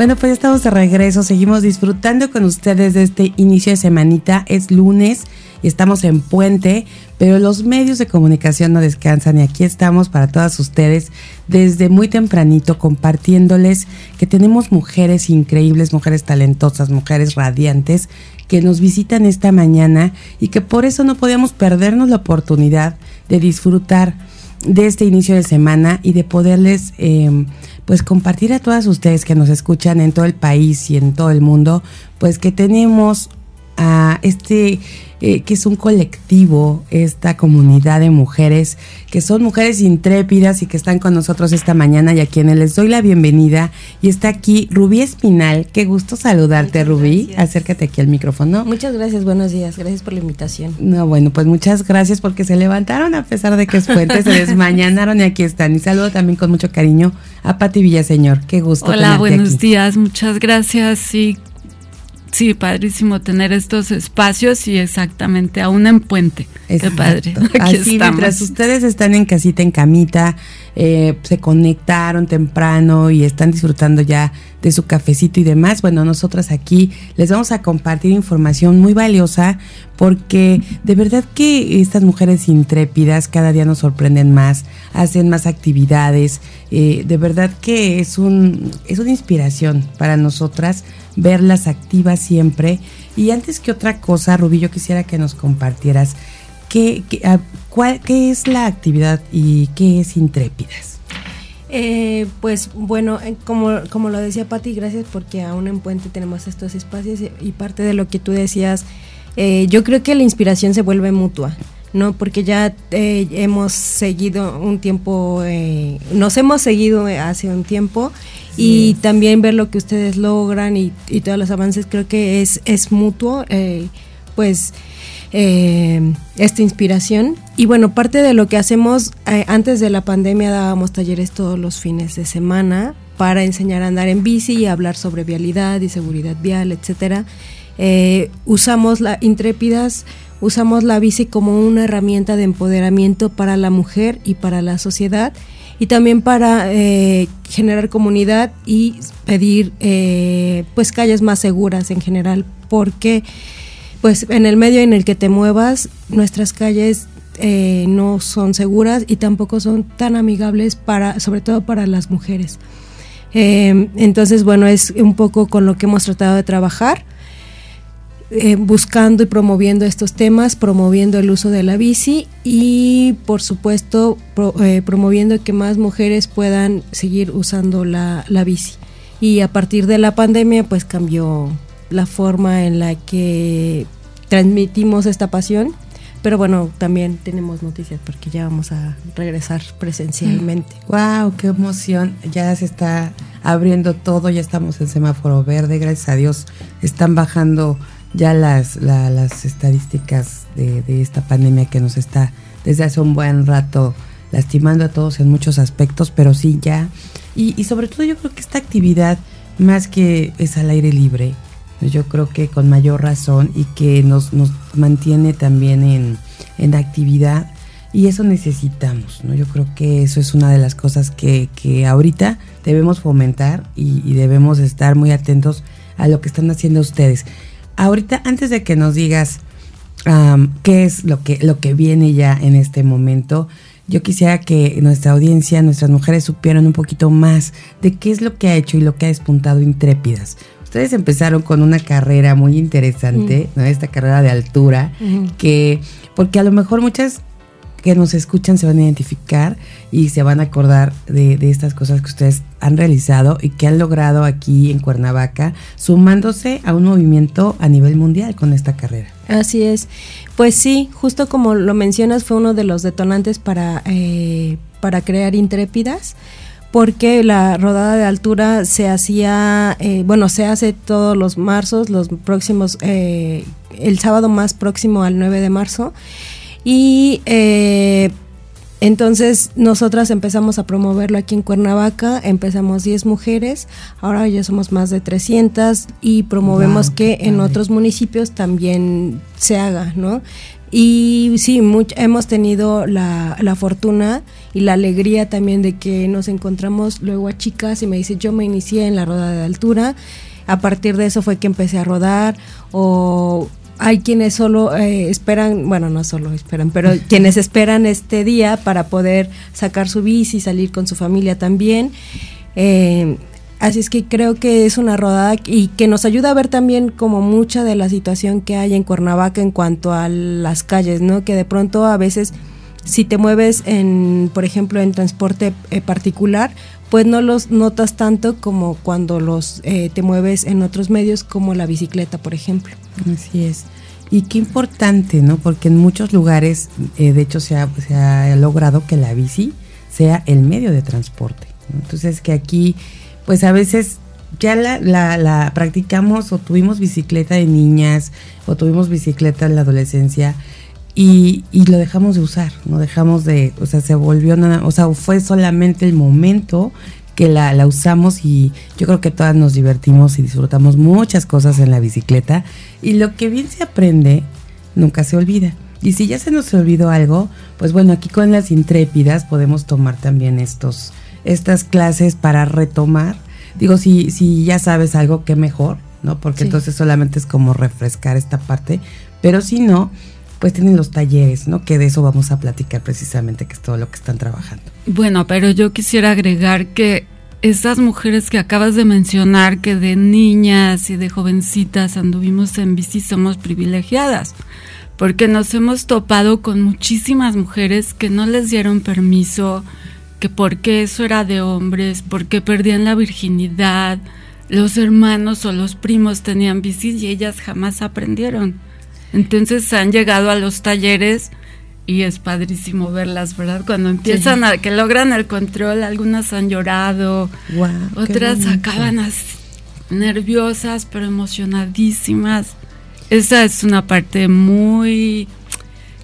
Bueno, pues estamos de regreso, seguimos disfrutando con ustedes de este inicio de semanita. Es lunes y estamos en puente, pero los medios de comunicación no descansan y aquí estamos para todas ustedes desde muy tempranito compartiéndoles que tenemos mujeres increíbles, mujeres talentosas, mujeres radiantes que nos visitan esta mañana y que por eso no podíamos perdernos la oportunidad de disfrutar de este inicio de semana y de poderles eh, pues compartir a todas ustedes que nos escuchan en todo el país y en todo el mundo, pues que tenemos a este eh, que es un colectivo, esta comunidad de mujeres, que son mujeres intrépidas y que están con nosotros esta mañana y a quienes les doy la bienvenida. Y está aquí Rubí Espinal, qué gusto saludarte Rubí, acércate aquí al micrófono. Muchas gracias, buenos días, gracias por la invitación. No, bueno, pues muchas gracias porque se levantaron a pesar de que es puente, se desmañanaron y aquí están. Y saludo también con mucho cariño a Pati Villaseñor, qué gusto. Hola, buenos días, muchas gracias y Sí, padrísimo tener estos espacios y exactamente aún en puente. Qué padre. Así mientras ustedes están en casita, en camita, eh, se conectaron temprano y están disfrutando ya de su cafecito y demás, bueno, nosotras aquí les vamos a compartir información muy valiosa porque de verdad que estas mujeres intrépidas cada día nos sorprenden más, hacen más actividades, eh, de verdad que es, un, es una inspiración para nosotras verlas activas siempre. Y antes que otra cosa, Rubí, yo quisiera que nos compartieras qué, qué, ah, cuál, qué es la actividad y qué es Intrépidas. Eh, pues bueno, eh, como, como lo decía Patti, gracias porque aún en Puente tenemos estos espacios y parte de lo que tú decías, eh, yo creo que la inspiración se vuelve mutua. ¿no? Porque ya eh, hemos seguido un tiempo, eh, nos hemos seguido hace un tiempo y también ver lo que ustedes logran y, y, todos los avances creo que es, es mutuo, eh, pues esta inspiración. Y bueno, parte de lo que hacemos, antes de la pandemia dábamos talleres todos los fines de semana para enseñar a andar en bici y hablar sobre vialidad y seguridad vial, etcétera. usamos la Intrépidas usamos la bici como una herramienta de empoderamiento para la mujer y para la sociedad y también para eh, generar comunidad y pedir eh, pues calles más seguras en general porque pues en el medio en el que te muevas nuestras calles eh, no son seguras y tampoco son tan amigables para sobre todo para las mujeres entonces bueno es un poco con lo que hemos tratado de trabajar eh, buscando y promoviendo estos temas, promoviendo el uso de la bici y por supuesto eh, promoviendo que más mujeres puedan seguir usando la, la, bici. Y a partir de la pandemia pues cambió la forma en la que transmitimos esta pasión. Pero bueno, también tenemos noticias porque ya vamos a regresar presencialmente. ¡Wow! ¡Qué emoción! Ya se está abriendo todo, ya estamos en semáforo verde, gracias a Dios están bajando ya las, las estadísticas de, esta pandemia que nos está desde hace un buen rato lastimando a todos en muchos aspectos, pero sí ya. Y, sobre todo yo creo que esta actividad, más que es al aire libre, yo creo que con mayor razón y que nos, nos mantiene también en, en actividad y eso necesitamos, ¿no? Yo creo que eso es una de las cosas que, que ahorita debemos fomentar y, debemos estar muy atentos a lo que están haciendo ustedes. Ahorita, antes de que nos digas qué es lo que, lo que viene ya en este momento, yo quisiera que nuestra audiencia, nuestras mujeres supieran un poquito más de qué es lo que ha hecho y lo que ha despuntado Intrépidas. Ustedes empezaron con una carrera muy interesante, ¿no? Esta carrera de altura, que, porque a lo mejor muchas que nos escuchan se van a identificar y se van a acordar de, estas cosas que ustedes han realizado y que han logrado aquí en Cuernavaca, sumándose a un movimiento a nivel mundial con esta carrera. Así es. Pues sí, justo como lo mencionas, fue uno de los detonantes para, eh, para crear Intrépidas porque la rodada de altura se hacía, eh, bueno, se hace todos los marzos, los próximos, eh, el sábado más próximo al 9 de marzo, y eh, entonces nosotras empezamos a promoverlo aquí en Cuernavaca, empezamos 10 mujeres, ahora ya somos más de 300 y promovemos que en otros municipios también se haga, ¿no? Y sí, hemos tenido la, la, fortuna y la alegría también de que nos encontramos luego a chicas y me dice, yo me inicié en la roda de altura, a partir de eso fue que empecé a rodar o hay quienes solo eh, esperan, bueno, no solo esperan, pero quienes esperan este día para poder sacar su bici, salir con su familia también. Eh, Así es que creo que es una rodada y que nos ayuda a ver también como mucha de la situación que hay en Cuernavaca en cuanto a las calles, ¿no? Que de pronto a veces si te mueves en, por ejemplo, en transporte eh, particular, pues no los notas tanto como cuando los eh, te mueves en otros medios como la bicicleta, por ejemplo. Así es. Y qué importante, ¿no? Porque en muchos lugares, eh, de hecho, se ha, logrado que la bici sea el medio de transporte. Entonces, que aquí pues a veces ya la, la, practicamos o tuvimos bicicleta de niñas o tuvimos bicicleta en la adolescencia y, y, lo dejamos de usar, no dejamos de, o sea, se volvió nada, o sea, fue solamente el momento que la, la usamos y yo creo que todas nos divertimos y disfrutamos muchas cosas en la bicicleta y lo que bien se aprende nunca se olvida. Y si ya se nos olvidó algo, pues bueno, aquí con las intrépidas podemos tomar también estos, estas clases para retomar. Digo, si, si ya sabes algo, qué mejor, ¿no? Porque entonces solamente es como refrescar esta parte, pero si no, pues tienen los talleres, ¿no? Que de eso vamos a platicar precisamente, que es todo lo que están trabajando. Bueno, pero yo quisiera agregar que esas mujeres que acabas de mencionar, que de niñas y de jovencitas anduvimos en bici, somos privilegiadas, porque nos hemos topado con muchísimas mujeres que no les dieron permiso, que porque eso era de hombres, porque perdían la virginidad, los hermanos o los primos tenían bicis y ellas jamás aprendieron. Entonces han llegado a los talleres y es padrísimo verlas, ¿verdad? Cuando empiezan a que logran el control, algunas han llorado, otras acaban nerviosas pero emocionadísimas. Esa es una parte muy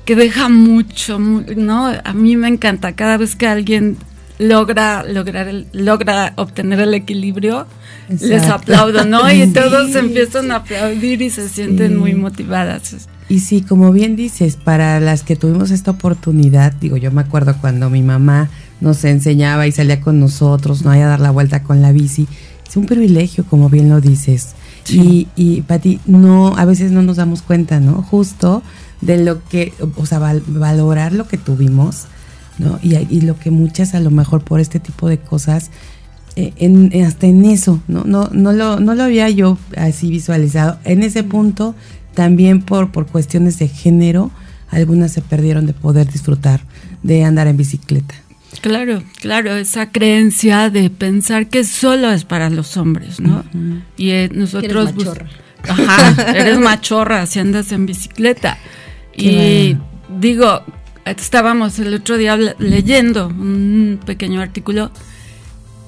que deja mucho, ¿no? A mí me encanta cada vez que alguien logra lograr logra obtener el equilibrio, les aplaudo, ¿no? Y todos empiezan a aplaudir y se sienten muy motivadas. Y sí, como bien dices, para las que tuvimos esta oportunidad, digo, yo me acuerdo cuando mi mamá nos enseñaba y salía con nosotros, no hay a dar la vuelta con la bici, es un privilegio, como bien lo dices. Y, y Pati, no, a veces no nos damos cuenta, ¿no? Justo de lo que, o sea, valorar lo que tuvimos, ¿no? Y, y, lo que muchas a lo mejor por este tipo de cosas, eh, en, hasta en eso, ¿no? No, no, lo, no lo había yo así visualizado. En ese punto, también por, por cuestiones de género, algunas se perdieron de poder disfrutar de andar en bicicleta. Claro, claro, esa creencia de pensar que solo es para los hombres, ¿no? Y eh, nosotros... Eres machorra. Ajá, eres machorra si andas en bicicleta y digo, estábamos el otro día leyendo un pequeño artículo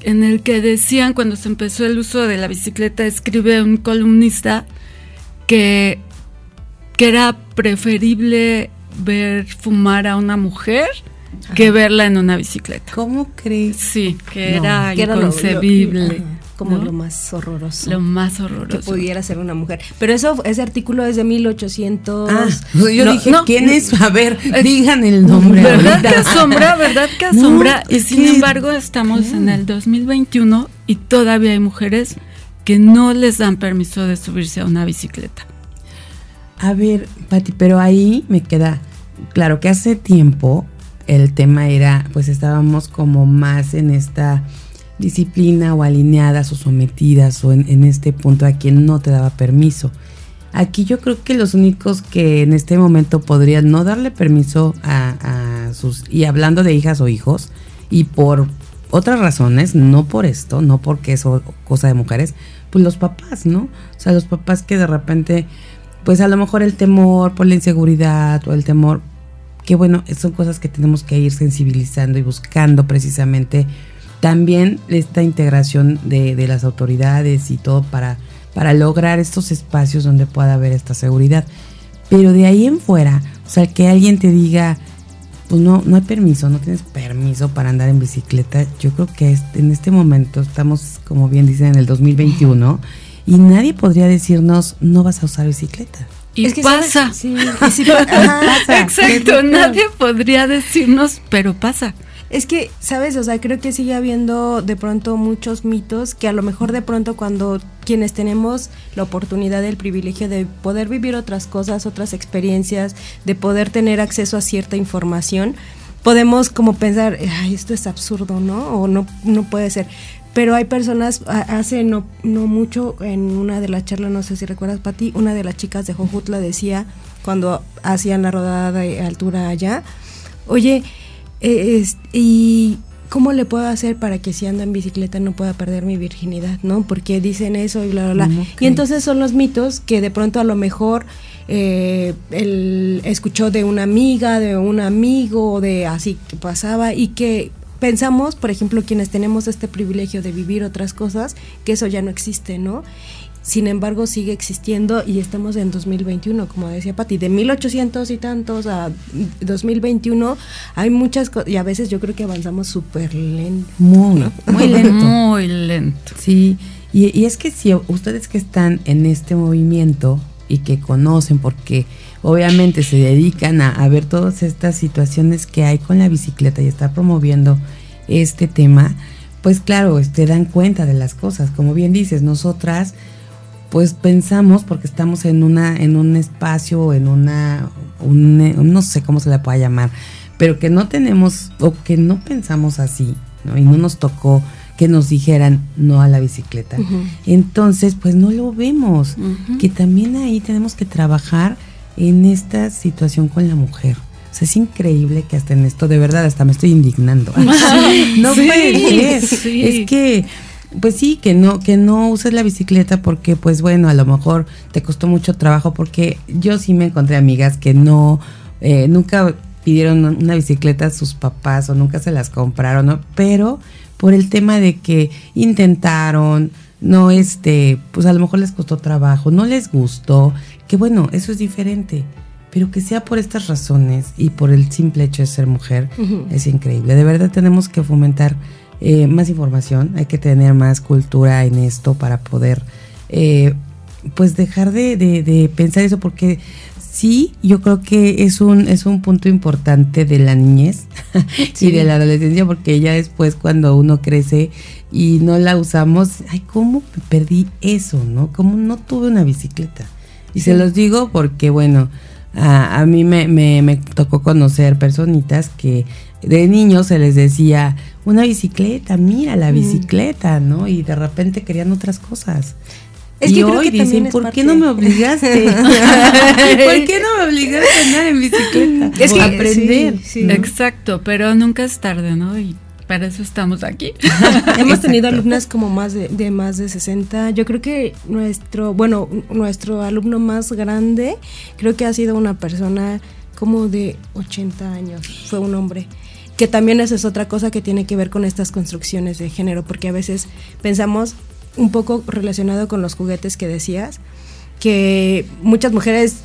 en el que decían cuando se empezó el uso de la bicicleta, escribe un columnista que, que era preferible ver fumar a una mujer que verla en una bicicleta. ¿Cómo crees? Sí, que era inconcebible como lo más horroroso. Lo más horroroso. Que pudiera ser una mujer. Pero eso, ese artículo es de 1800. Ah, yo dije, ¿quién es? A ver, digan el nombre. ¿Verdad que asombra? ¿Verdad que asombra? y sin embargo, estamos en el 2021 y todavía hay mujeres que no les dan permiso de subirse a una bicicleta. A ver, Pati, pero ahí me queda claro que hace tiempo el tema era, pues estábamos como más en esta disciplina o alineadas o sometidas o en, este punto a quien no te daba permiso. Aquí yo creo que los únicos que en este momento podrían no darle permiso a, sus, y hablando de hijas o hijos, y por otras razones, no por esto, no porque es cosa de mujeres, pues los papás, ¿no? O sea, los papás que de repente, pues a lo mejor el temor por la inseguridad o el temor, que bueno, son cosas que tenemos que ir sensibilizando y buscando precisamente también esta integración de, de, las autoridades y todo para, para lograr estos espacios donde pueda haber esta seguridad. Pero de ahí en fuera, o sea, que alguien te diga, pues no, no hay permiso, no tienes permiso para andar en bicicleta, yo creo que en este momento estamos, como bien dicen, en el 2021 y nadie podría decirnos, no vas a usar bicicleta. Y pasa. Sí, pasa. Exacto, nadie podría decirnos, pero pasa. Es que, ¿sabes? O sea, creo que sigue habiendo de pronto muchos mitos que a lo mejor de pronto cuando quienes tenemos la oportunidad, el privilegio de poder vivir otras cosas, otras experiencias, de poder tener acceso a cierta información, podemos como pensar, ay, esto es absurdo, ¿no? O no, no puede ser. Pero hay personas, hace no, no mucho, en una de las charlas, no sé si recuerdas, Pati, una de las chicas de Jojutla decía, cuando hacían la rodada de altura allá, oye, eh, ¿y cómo le puedo hacer para que si ando en bicicleta no pueda perder mi virginidad? ¿No? Porque dicen eso y bla, bla, bla. Y entonces son los mitos que de pronto a lo mejor eh, él escuchó de una amiga, de un amigo, de así que pasaba y que pensamos, por ejemplo, quienes tenemos este privilegio de vivir otras cosas, que eso ya no existe, ¿no? Sin embargo sigue existiendo y estamos en 2021, como decía Pati, de 1800 y tantos a 2021 hay muchas cosas y a veces yo creo que avanzamos súper lento. Muy, muy lento. muy lento. Sí, y, es que si ustedes que están en este movimiento y que conocen porque obviamente se dedican a, a ver todas estas situaciones que hay con la bicicleta y estar promoviendo este tema, pues claro, te este, dan cuenta de las cosas. Como bien dices, nosotras pues pensamos, porque estamos en una, en un espacio, en una, no sé cómo se le pueda llamar, pero que no tenemos o que no pensamos así, ¿no? Y no nos tocó que nos dijeran no a la bicicleta. Entonces, pues no lo vemos, que también ahí tenemos que trabajar en esta situación con la mujer. O sea, es increíble que hasta en esto, de verdad, hasta me estoy indignando. no puede ser. Es que pues sí, que no, que no uses la bicicleta porque, pues bueno, a lo mejor te costó mucho trabajo, porque yo sí me encontré amigas que no, eh, nunca pidieron una bicicleta a sus papás o nunca se las compraron, ¿no? Pero por el tema de que intentaron, no, este, pues a lo mejor les costó trabajo, no les gustó, que bueno, eso es diferente. Pero que sea por estas razones y por el simple hecho de ser mujer, es increíble. De verdad tenemos que fomentar eh, más información, hay que tener más cultura en esto para poder eh, pues dejar de, pensar eso porque sí, yo creo que es un, es un punto importante de la niñez y de la adolescencia porque ya después cuando uno crece y no la usamos, ay, ¿cómo perdí eso? ¿No? ¿Cómo no tuve una bicicleta? Y se los digo porque, bueno, a, a mí me, me, me tocó conocer personitas que de niños se les decía, una bicicleta, mira la bicicleta, ¿no? Y de repente querían otras cosas. Es y que hoy dicen, ¿por qué no me obligaste? ¿Por qué no me obligaste a andar en bicicleta? Es que aprender. Exacto, pero nunca es tarde, ¿no? Y para eso estamos aquí. Hemos tenido alumnas como más de, de, más de 60. Yo creo que nuestro, bueno, nuestro alumno más grande, creo que ha sido una persona como de 80 años, fue un hombre que también esa es otra cosa que tiene que ver con estas construcciones de género, porque a veces pensamos un poco relacionado con los juguetes que decías, que muchas mujeres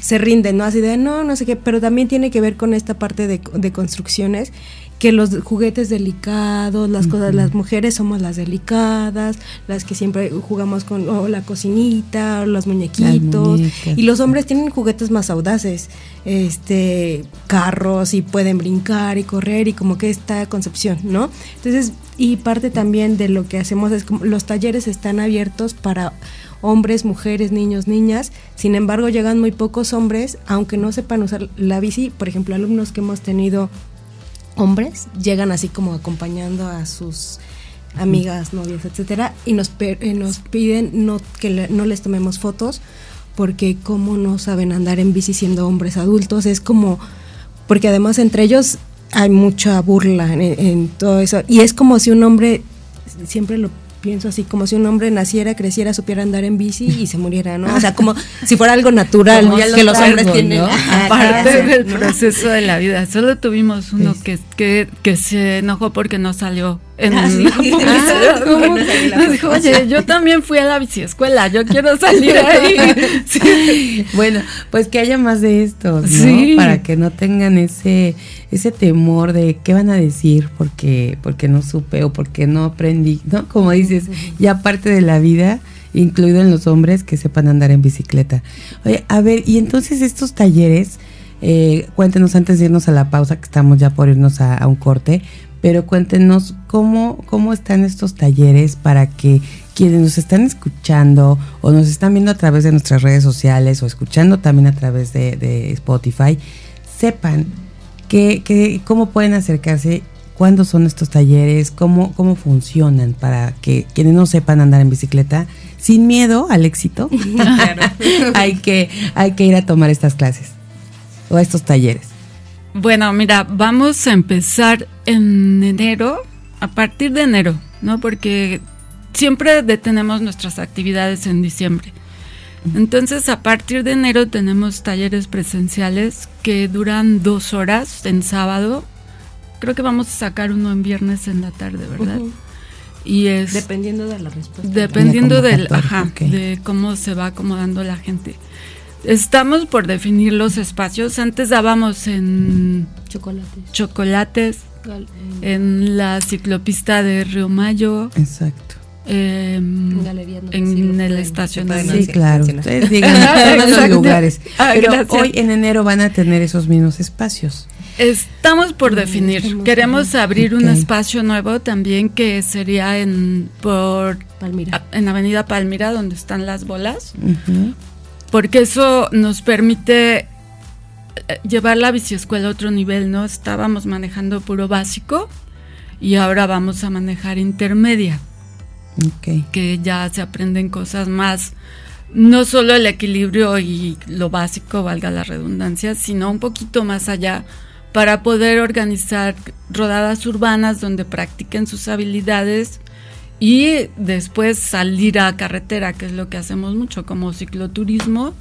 se rinden, ¿no? Así de, no, no sé qué, pero también tiene que ver con esta parte de, de construcciones que los juguetes delicados, las cosas, las mujeres somos las delicadas, las que siempre jugamos con la cocinita, los muñequitos, y los hombres tienen juguetes más audaces, este, carros y pueden brincar y correr y como que esta concepción, ¿no? Entonces, y parte también de lo que hacemos es como los talleres están abiertos para hombres, mujeres, niños, niñas. Sin embargo, llegan muy pocos hombres, aunque no sepan usar la bici. Por ejemplo, alumnos que hemos tenido hombres llegan así como acompañando a sus amigas, novias, etcétera, y nos, eh, nos piden no, que no les tomemos fotos porque como no saben andar en bici siendo hombres adultos, es como, porque además entre ellos hay mucha burla en todo eso, y es como si un hombre, siempre lo pienso así, como si un hombre naciera, creciera, supiera andar en bici y se muriera, ¿no? O sea, como si fuera algo natural que los hombres tienen. Aparte del proceso de la vida. Solo tuvimos uno que, que, que se enojó porque no salió en ah, dijo, oye, yo también fui a la biciescuela, yo quiero salir ahí. Bueno, pues que haya más de esto, ¿no? Para que no tengan ese ese temor de qué van a decir porque porque no supe o porque no aprendí, ¿no? Como dices, ya parte de la vida incluido en los hombres que sepan andar en bicicleta. Oye, a ver, y entonces estos talleres, eh, cuéntenos antes de irnos a la pausa, que estamos ya por irnos a, un corte, pero cuéntenos cómo, cómo están estos talleres para que quienes nos están escuchando o nos están viendo a través de nuestras redes sociales o escuchando también a través de, Spotify, sepan que, cómo pueden acercarse, cuándo son estos talleres, cómo, cómo funcionan para que quienes no sepan andar en bicicleta sin miedo al éxito, hay, que, hay que ir a tomar estas clases o estos talleres. Bueno, mira, vamos a empezar en enero, a partir de enero, ¿no? Porque siempre detenemos nuestras actividades en diciembre. Entonces, a partir de enero tenemos talleres presenciales que duran dos horas en sábado. Creo que vamos a sacar uno en viernes en la tarde, ¿verdad? Y es dependiendo de la respuesta. Dependiendo del, ajá, de cómo se va acomodando la gente. Estamos por definir los espacios. Antes dábamos en chocolates, chocolates en la ciclopista de Río Mayo. Exacto. en, en el estacionamiento. Sí, claro. Ustedes digan los lugares. Ah, Pero hoy en enero van a tener esos mismos espacios. Estamos por definir. Queremos abrir un espacio nuevo también que sería en por Palmira. en Avenida Palmira donde están las bolas porque eso nos permite eh, llevar la biciescuela a otro nivel, ¿no? Estábamos manejando puro básico y ahora vamos a manejar intermedia. Que ya se aprenden cosas más, no solo el equilibrio y lo básico, valga la redundancia, sino un poquito más allá para poder organizar rodadas urbanas donde practiquen sus habilidades y después salir a carretera, que es lo que hacemos mucho como cicloturismo,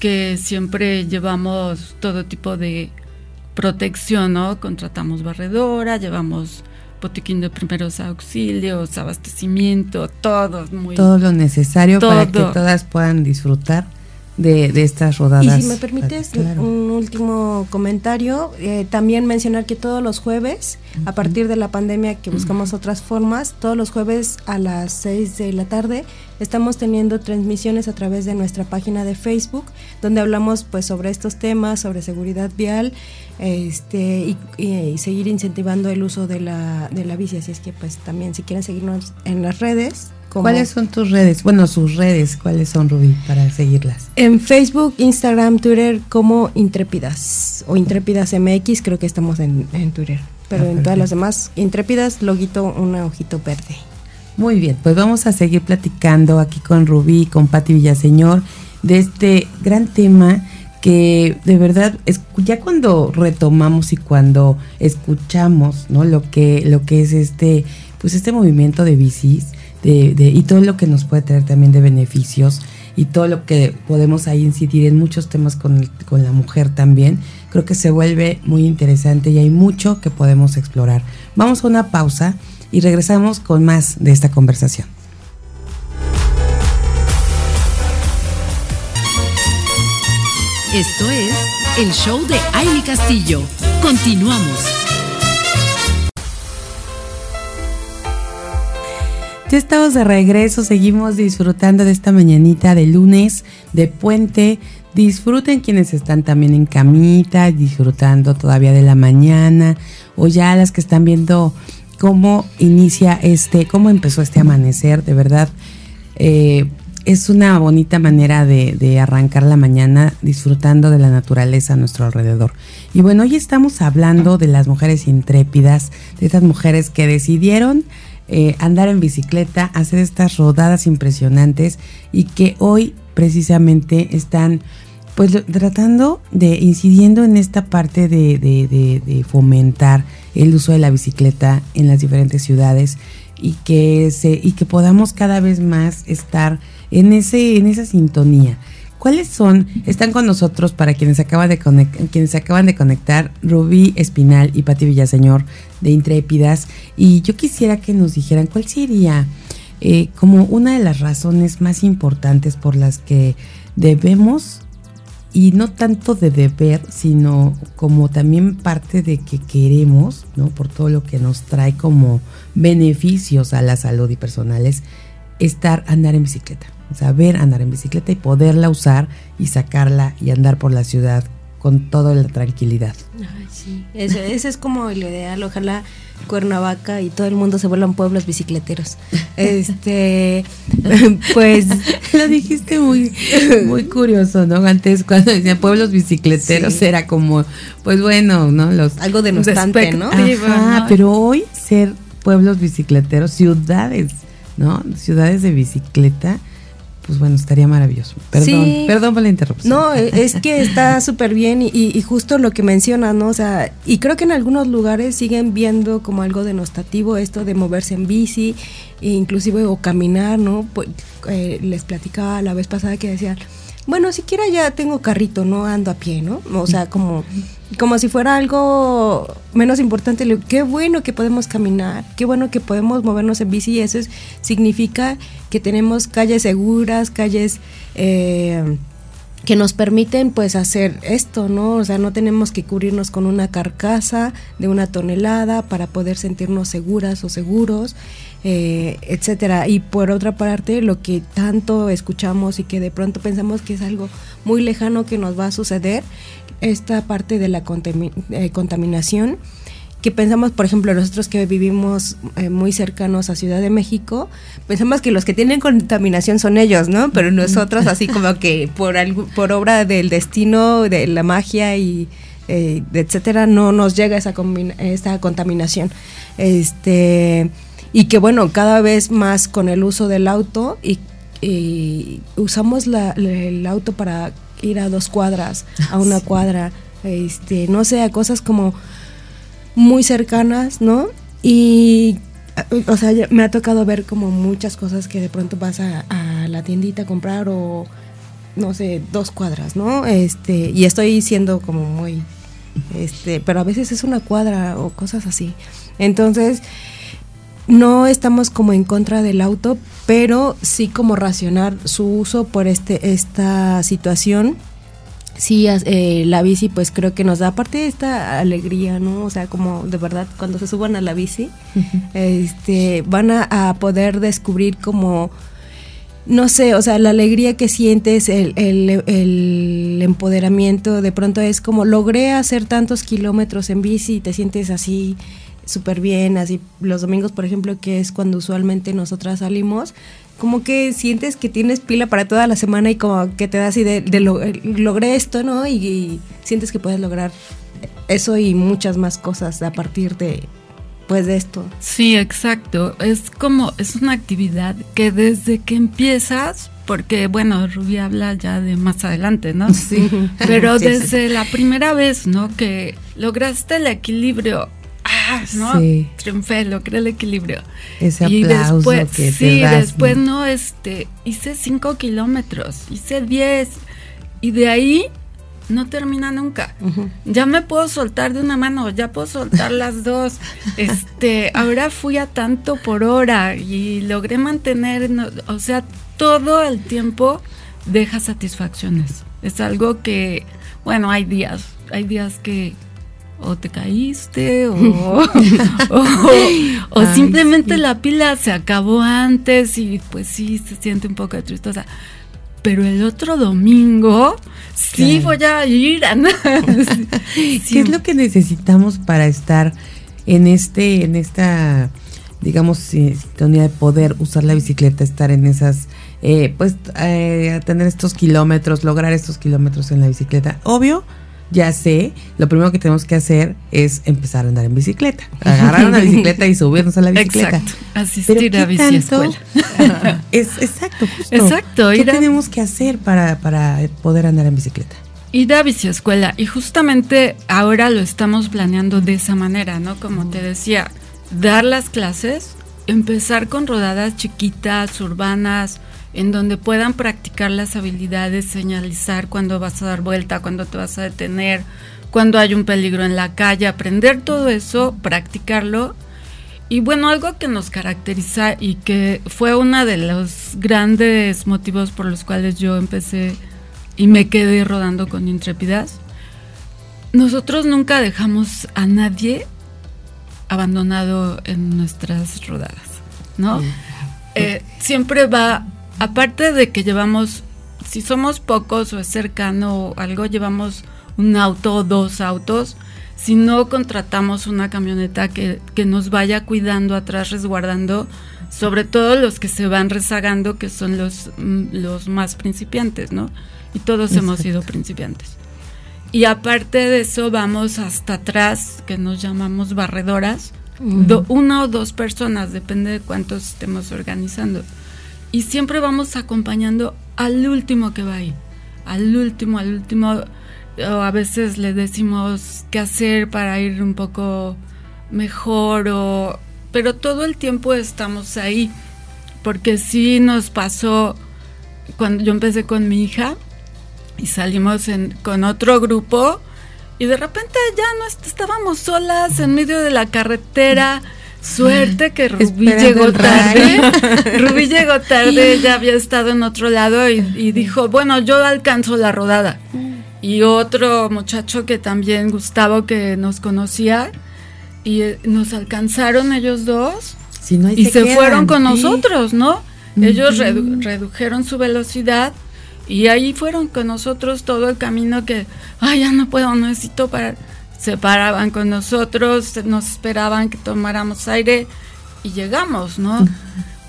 que siempre llevamos todo tipo de protección, ¿no? Contratamos barredora, llevamos botiquín de primeros auxilios, abastecimiento, todo muy todo lo necesario para que todas puedan disfrutar de, de estas rodadas. Y si me permites un último comentario, eh, también mencionar que todos los jueves, a partir de la pandemia que buscamos otras formas, todos los jueves a las 6 de la tarde estamos teniendo transmisiones a través de nuestra página de Facebook, donde hablamos pues sobre estos temas, sobre seguridad vial este y, seguir incentivando el uso de la, de la bici. Así es que pues también si quieren seguirnos en las redes, ¿Cuáles son tus redes? Bueno, sus redes, ¿cuáles son, Rubí, para seguirlas? En Facebook, Instagram, Twitter, como Intrépidas o Intrépidas MX, creo que estamos en, Twitter. Pero ah, en todas las demás, Intrépidas, loguito, un ojito verde. Muy bien, pues vamos a seguir platicando aquí con Rubí, con Patti Villaseñor, de este gran tema que de verdad es, ya cuando retomamos y cuando escuchamos no lo que lo que es este pues este movimiento de bicis de, y todo lo que nos puede traer también de beneficios y todo lo que podemos ahí incidir en muchos temas con, con la mujer también, creo que se vuelve muy interesante y hay mucho que podemos explorar. Vamos a una pausa y regresamos con más de esta conversación. Esto es el show de Aile Castillo. Continuamos. Ya estamos de regreso, seguimos disfrutando de esta mañanita de lunes, de puente. Disfruten quienes están también en camita, disfrutando todavía de la mañana, o ya las que están viendo cómo inicia este, cómo empezó este amanecer, de verdad. Eh, es una bonita manera de, de, arrancar la mañana disfrutando de la naturaleza a nuestro alrededor. Y bueno, hoy estamos hablando de las mujeres intrépidas, de estas mujeres que decidieron eh, andar en bicicleta, hacer estas rodadas impresionantes y que hoy precisamente están pues tratando de incidiendo en esta parte de, de, fomentar el uso de la bicicleta en las diferentes ciudades y que se y que podamos cada vez más estar en ese en esa sintonía ¿Cuáles son? Están con nosotros para quienes acaban de quienes acaban de conectar Rubí Espinal y Pati Villaseñor de Intrépidas y yo quisiera que nos dijeran cuál sería eh, como una de las razones más importantes por las que debemos y no tanto de deber, sino como también parte de que queremos, ¿no? Por todo lo que nos trae como beneficios a la salud y personales, estar andar en bicicleta. Saber andar en bicicleta y poderla usar y sacarla y andar por la ciudad con toda la tranquilidad. Ay, sí. Ese, ese es como el ideal. Ojalá Cuernavaca y todo el mundo se vuelvan pueblos bicicleteros. Este, pues Lo dijiste muy, muy curioso, ¿no? Antes cuando decían pueblos bicicleteros Sí. era como, pues bueno, ¿no? Los algo denostante, ¿no? Ajá, ¿no? pero hoy ser pueblos bicicleteros, ciudades, ¿no? Ciudades de bicicleta, pues bueno, estaría maravilloso. Perdón, Sí. perdón por la interrupción. No, es que está súper bien y justo lo que mencionas, ¿no? O sea, y creo que en algunos lugares siguen viendo como algo denostativo esto de moverse en bici, e inclusive o caminar, ¿no? Pues, eh, les platicaba la vez pasada que decían, bueno, siquiera ya tengo carrito, no ando a pie, ¿no? O sea, como, como si fuera algo menos importante. Qué bueno que podemos caminar, qué bueno que podemos movernos en bici eso es- significa que tenemos calles seguras, calles... eh, que nos permiten pues hacer esto, ¿no? O sea, no tenemos que cubrirnos con una carcasa de una tonelada para poder sentirnos seguras o seguros, eh, etcétera. Y por otra parte, lo que tanto escuchamos y que de pronto pensamos que es algo muy lejano que nos va a suceder, esta parte de la eh, contaminación que pensamos, por ejemplo, nosotros que vivimos eh, muy cercanos a Ciudad de México, pensamos que los que tienen contaminación son ellos, ¿no? Pero nosotros así como que por algo, por obra del destino, de la magia y eh, etcétera, no nos llega esa, esa contaminación. Este y que bueno, cada vez más con el uso del auto y, y usamos la- el auto para ir a dos cuadras, a una cuadra, este, no sé, a cosas como muy cercanas, ¿no? Y, o sea, me ha tocado ver como muchas cosas que de pronto vas a, a la tiendita a comprar o, no sé, dos cuadras, ¿no? Este, y estoy siendo como muy, este, pero a veces es una cuadra o cosas así. Entonces, no estamos como en contra del auto, pero sí como racionar su uso por este, esta situación sí, eh, la bici pues creo que nos da aparte de esta alegría, ¿no? O sea, como de verdad cuando se suban a la bici, este, van a, a poder descubrir como, no sé, o sea, la alegría que sientes, el, el- el empoderamiento, de pronto es como logré hacer tantos kilómetros en bici y te sientes así súper bien, así los domingos, por ejemplo, que es cuando usualmente nosotras salimos, como que sientes que tienes pila para toda la semana y como que te da así de, de lo- eh, logré esto, ¿no? Y, y sientes que puedes lograr eso y muchas más cosas a partir de, pues, de esto. Sí, exacto. Es como, es una actividad que desde que empiezas, porque bueno, Rubí habla ya de más adelante, ¿no? Sí. Pero desde la primera vez, ¿no? Que lograste el equilibrio. Ah, ¿no? Sí. Triunfé, logré el equilibrio. Ese y aplauso después, que sí, te das. después ¿no? no, este, hice cinco kilómetros, hice 10 y de ahí no termina nunca. Ya me puedo soltar de una mano, ya puedo soltar las dos. Este, ahora fui a tanto por hora y logré mantener, no- o sea, todo el tiempo deja satisfacciones. Es algo que, bueno, hay días, hay días que o te caíste o, o, o Ay, simplemente sí. la pila se acabó antes y pues sí se siente un poco de tristeza. Pero el otro domingo sí Claro. voy a ir a ¿Qué es lo que necesitamos para estar en este, en esta, digamos, si- sintonía de poder usar la bicicleta, estar en esas, eh, pues, eh, tener estos kilómetros, lograr estos kilómetros en la bicicleta? Obvio, ya sé, lo primero que tenemos que hacer es empezar a andar en bicicleta, agarrar una bicicleta y subirnos a la bicicleta. Exacto, asistir ¿qué a bici tanto? escuela. es exacto, justo. Exacto, ¿Qué a- tenemos que hacer para, para poder andar en bicicleta? Ir a biciescuela. Y justamente ahora lo estamos planeando de esa manera, ¿no? Como te decía, dar las clases, empezar con rodadas chiquitas, urbanas, en donde puedan practicar las habilidades, señalizar cuando vas a dar vuelta, cuando te vas a detener, cuando hay un peligro en la calle, aprender todo eso, practicarlo. Y bueno, algo que nos caracteriza y que fue uno de los grandes motivos por los cuales yo empecé y me quedé rodando con Intrépidaz, nosotros nunca dejamos a nadie abandonado en nuestras rodadas, ¿no? Eh, siempre va aparte de que llevamos, si somos pocos o es cercano o algo, llevamos un auto o dos autos. Si no contratamos una camioneta que, que nos vaya cuidando atrás, resguardando, sobre todo los que se van rezagando, que son los, mm, los más principiantes, ¿no? Y todos hemos sido principiantes. Y aparte de eso, vamos hasta atrás, que nos llamamos barredoras, do- una o dos personas, depende de cuántos estemos organizando. Y siempre vamos acompañando al último que va ahí, al último, al último. A veces le decimos qué hacer para ir un poco mejor, pero todo el tiempo estamos ahí. Porque sí nos pasó cuando yo empecé con mi hija y salimos en- con otro grupo y de repente ya no est- estábamos solas en medio de la carretera. Suerte que Rubí llegó tarde. Rubí llegó tarde, ya había estado en otro lado y, y dijo, bueno, yo alcanzo la rodada. Y otro muchacho que también, Gustavo, que nos conocía, y eh, nos alcanzaron ellos dos Si no, y se, quedan, fueron con sí. nosotros, ¿no? Ellos redu- redujeron su velocidad y ahí fueron con nosotros todo el camino que, ay, ya no puedo, necesito parar. Se paraban con nosotros, nos esperaban que tomáramos aire y llegamos, ¿no?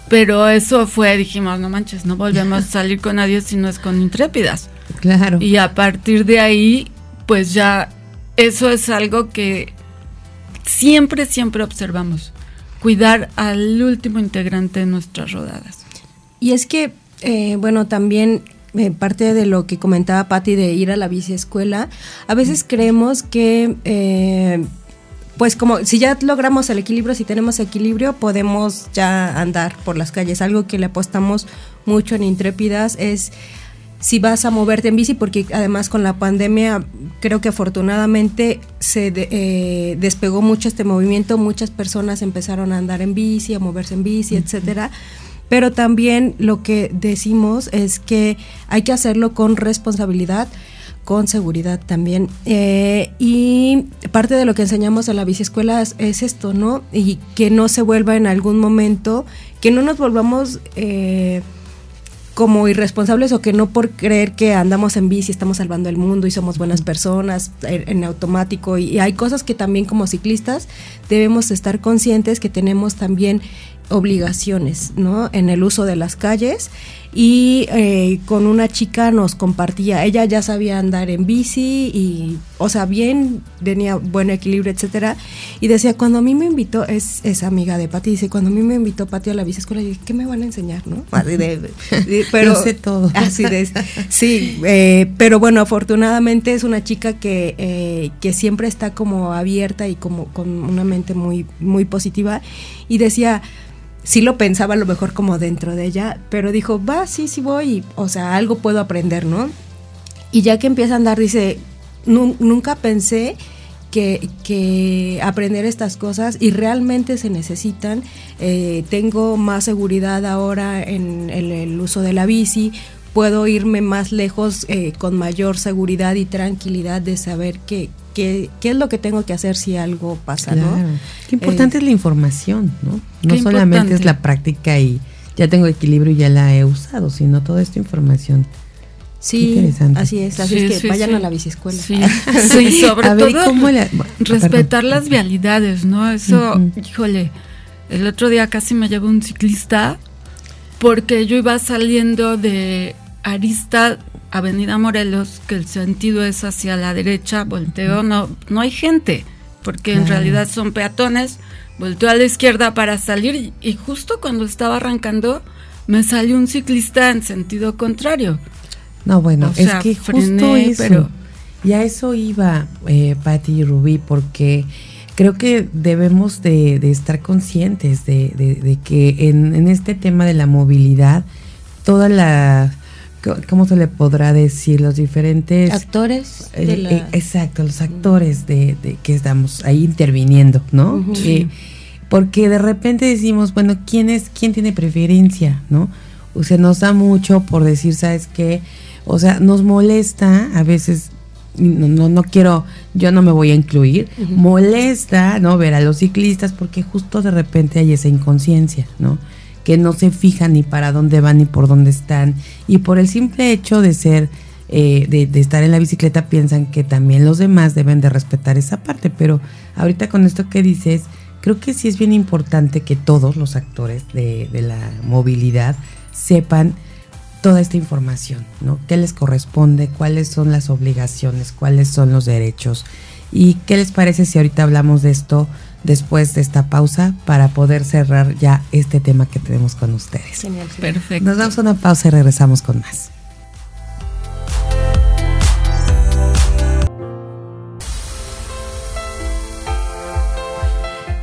Pero eso fue, dijimos, no manches, no volvemos a salir con nadie si no es con intrépidas. Claro. Y a partir de ahí, pues ya eso es algo que siempre, siempre observamos. Cuidar al último integrante de nuestras rodadas. Y es que, eh, bueno, también eh, parte de lo que comentaba Patti de ir a la biciescuela, a veces creemos que, eh, pues como si ya logramos el equilibrio, si tenemos equilibrio, podemos ya andar por las calles. Algo que le apostamos mucho en Intrépidas es si vas a moverte en bici, porque además con la pandemia creo que afortunadamente se de- eh, despegó mucho este movimiento, muchas personas empezaron a andar en bici, a moverse en bici, etcétera. Pero también lo que decimos es que hay que hacerlo con responsabilidad, con seguridad también. Eh, y parte de lo que enseñamos en la biciescuela es, es esto, ¿no? Y que no se vuelva en algún momento, que no nos volvamos... eh, como irresponsables o que no por creer que andamos en bici estamos salvando el mundo y somos buenas personas en, automático y hay cosas que también como ciclistas debemos estar conscientes que tenemos también obligaciones ¿no? en el uso de las calles y eh, con una chica nos compartía, ella ya sabía andar en bici y, o sea, bien, tenía buen equilibrio, etcétera, y decía, cuando a mí me invitó, es, es amiga de Pati, dice, cuando a mí me invitó Pati a la bici escuela, dije, ¿qué me van a enseñar, no? Así de- de- pero, Yo sé todo. Así de, sí, eh, pero bueno, afortunadamente es una chica que, eh, que siempre está como abierta y como con una mente muy, muy positiva y decía, sí lo pensaba a lo mejor como dentro de ella, pero dijo, va, sí, sí voy, o sea, algo puedo aprender, ¿no? Y ya que empieza a andar, dice, "Nu- nunca pensé que, que aprender estas cosas y realmente se necesitan. Eh, tengo más seguridad ahora en, el- el uso de la bici, puedo irme más lejos eh, con mayor seguridad y tranquilidad de saber qué, qué, qué es lo que tengo que hacer si algo pasa, ¿no? Qué importante Eh, es la información, ¿no? No solamente importante. es la práctica y ya tengo equilibrio y ya la he usado, sino toda esta información. Sí, interesante. así es, así Sí, es que sí, vayan sí. a la biciescuela. Sí, sí, sobre A ver, ¿y todo cómo la- bueno, respetar perdón. las vialidades, ¿no? Eso, Ujú. híjole, el otro día casi me llevó un ciclista porque yo iba saliendo de Arista, Avenida Morelos, que el sentido es hacia la derecha, volteo, no, no hay gente, porque en realidad son peatones, volteo a la izquierda para salir y, justo cuando estaba arrancando me salió un ciclista en sentido contrario. No, bueno, O es que justo frené, eso. pero- Y a eso iba eh, Patti y Rubí, porque creo que debemos de, de estar conscientes de, de- de que en, en este tema de la movilidad, toda la, ¿cómo se le podrá decir? Los diferentes... Actores Eh, la- eh, exacto, los actores de, que estamos ahí interviniendo, ¿no? Eh, porque de repente decimos, bueno, ¿quién es, quién tiene preferencia, no? O sea, nos da mucho por decir, ¿sabes qué? O sea, nos molesta a veces, no, no, no quiero, yo no me voy a incluir, molesta, ¿no? Ver a los ciclistas porque justo de repente hay esa inconsciencia, ¿no? que no se fijan ni para dónde van ni por dónde están y por el simple hecho de ser eh, de, de, estar en la bicicleta piensan que también los demás deben de respetar esa parte pero ahorita con esto que dices creo que sí es bien importante que todos los actores de, de la movilidad sepan toda esta información, ¿no? ¿Qué les corresponde? ¿Cuáles son las obligaciones? ¿Cuáles son los derechos? ¿Y qué les parece si ahorita hablamos de esto después de esta pausa para poder cerrar ya este tema que tenemos con ustedes? Genial, Perfecto. Nos damos una pausa y regresamos con más.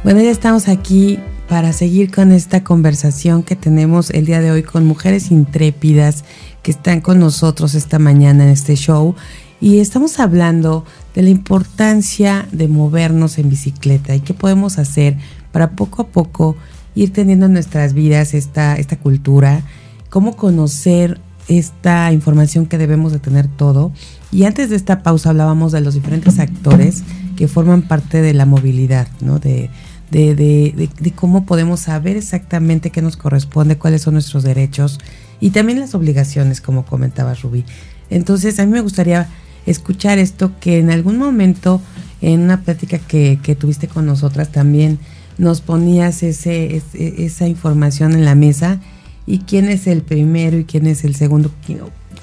Bueno, ya estamos aquí para seguir con esta conversación que tenemos el día de hoy con mujeres intrépidas que están con nosotros esta mañana en este show y estamos hablando de la importancia de movernos en bicicleta y qué podemos hacer para poco a poco ir teniendo en nuestras vidas esta, esta cultura, cómo conocer esta información que debemos de tener todo. Y antes de esta pausa hablábamos de los diferentes actores que forman parte de la movilidad, ¿no? De, de, de, de, cómo podemos saber exactamente qué nos corresponde, cuáles son nuestros derechos y también las obligaciones, como comentaba Rubí. Entonces, a mí me gustaría escuchar esto, que en algún momento, en una plática que, que tuviste con nosotras, también nos ponías ese, ese, esa información en la mesa y quién es el primero y quién es el segundo.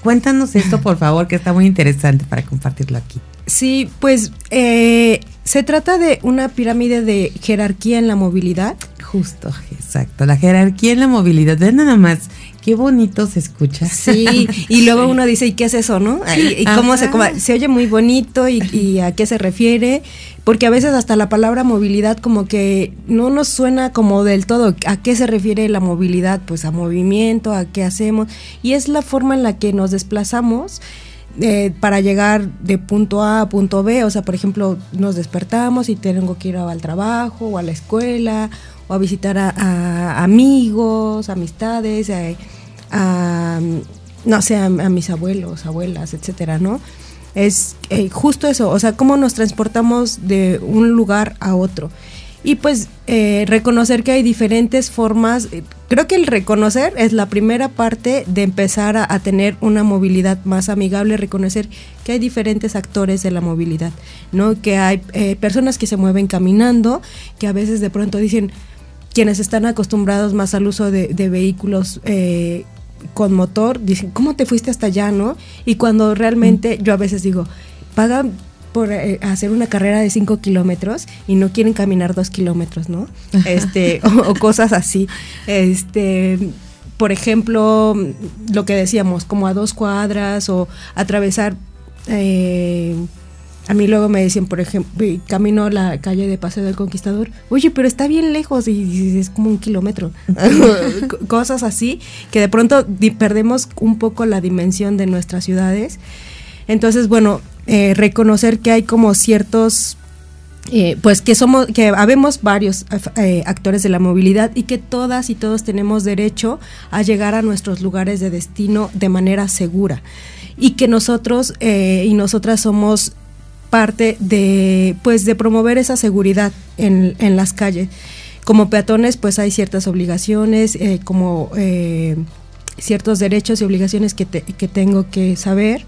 Cuéntanos esto, por favor, que está muy interesante para compartirlo aquí. Sí, pues eh, se trata de una pirámide de jerarquía en la movilidad. Justo, exacto. La jerarquía en la movilidad. Ven nada más. Qué bonito se escucha. Sí, y luego uno dice, ¿y qué es eso, no? ¿Y, y cómo se, cómo, se oye muy bonito y, y, a qué se refiere? Porque a veces hasta la palabra movilidad como que no nos suena como del todo. ¿A qué se refiere la movilidad? Pues a movimiento, a qué hacemos. Y es la forma en la que nos desplazamos. Eh, para llegar de punto A a punto B, o sea, por ejemplo, nos despertamos y tengo que ir al trabajo o a la escuela o a visitar a, amigos, amistades, a, a no sé, a, a, mis abuelos, abuelas, etcétera, ¿no? Es eh, justo eso, o sea, cómo nos transportamos de un lugar a otro. Y pues eh, reconocer que hay diferentes formas, creo que el reconocer es la primera parte de empezar a, a, tener una movilidad más amigable, reconocer que hay diferentes actores de la movilidad, ¿no? Que hay eh, personas que se mueven caminando, que a veces de pronto dicen, quienes están acostumbrados más al uso de, de vehículos eh, con motor, dicen, ¿cómo te fuiste hasta allá, no? Y cuando realmente, yo a veces digo, pagan por eh, hacer una carrera de 5 kilómetros y no quieren caminar 2 kilómetros, ¿no? Este, o, o, cosas así. Este, por ejemplo, lo que decíamos, como a dos cuadras o atravesar. Eh, a mí luego me decían, por ejemplo, camino la calle de Paseo del Conquistador, oye, pero está bien lejos y, es como un kilómetro. Cosas así, que de pronto perdemos un poco la dimensión de nuestras ciudades. Entonces, bueno, eh, reconocer que hay como ciertos eh, pues que somos que habemos varios eh, actores de la movilidad y que todas y todos tenemos derecho a llegar a nuestros lugares de destino de manera segura. Y que nosotros y nosotras somos parte de pues de promover esa seguridad en, en las calles. Como peatones pues hay ciertas obligaciones como ciertos derechos y obligaciones que, te, que tengo que saber